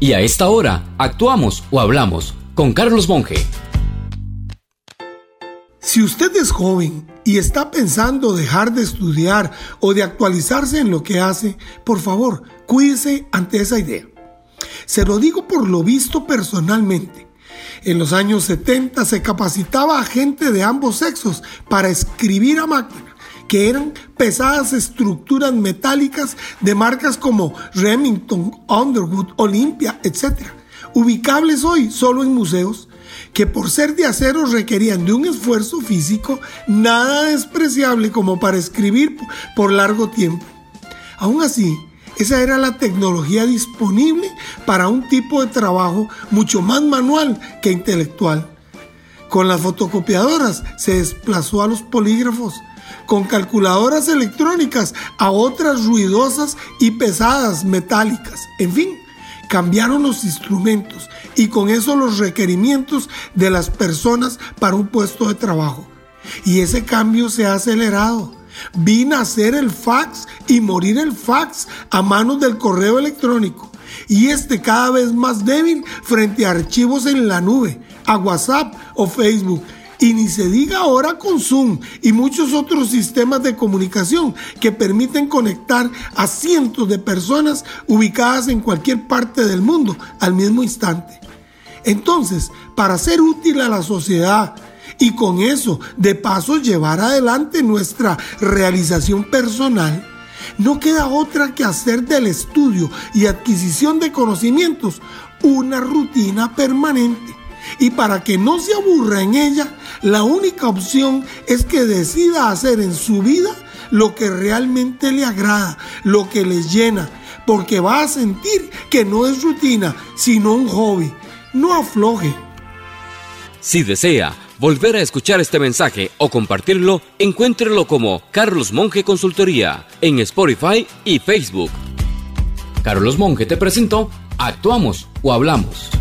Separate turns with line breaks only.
Y a esta hora, actuamos o hablamos con Carlos Monge.
Si usted es joven y está pensando dejar de estudiar o de actualizarse en lo que hace, por favor, cuídese ante esa idea. Se lo digo por lo visto personalmente. En los años 70 se capacitaba a gente de ambos sexos para escribir a máquina, que eran pesadas estructuras metálicas de marcas como Remington, Underwood, Olympia, etc., ubicables hoy solo en museos, que por ser de acero requerían de un esfuerzo físico nada despreciable como para escribir por largo tiempo. Aún así, esa era la tecnología disponible para un tipo de trabajo mucho más manual que intelectual. Con las fotocopiadoras se desplazó a los polígrafos, con calculadoras electrónicas a otras ruidosas y pesadas metálicas. En fin, cambiaron los instrumentos y con eso los requerimientos de las personas para un puesto de trabajo. Y ese cambio se ha acelerado. Vi nacer el fax y morir el fax a manos del correo electrónico. Y este cada vez más débil frente a archivos en la nube, a WhatsApp o Facebook. Y ni se diga ahora con Zoom y muchos otros sistemas de comunicación que permiten conectar a cientos de personas ubicadas en cualquier parte del mundo al mismo instante. Entonces, para ser útil a la sociedad, y con eso de paso llevar adelante nuestra realización personal, no queda otra que hacer del estudio y adquisición de conocimientos una rutina permanente. Y para que no se aburra en ella, la única opción es que decida hacer en su vida lo que realmente le agrada, lo que le llena, porque va a sentir que no es rutina, sino un hobby. No afloje.
Si desea volver a escuchar este mensaje o compartirlo, encuéntrelo como Carlos Monge Consultoría en Spotify y Facebook. Carlos Monge te presentó Actuamos o Hablamos.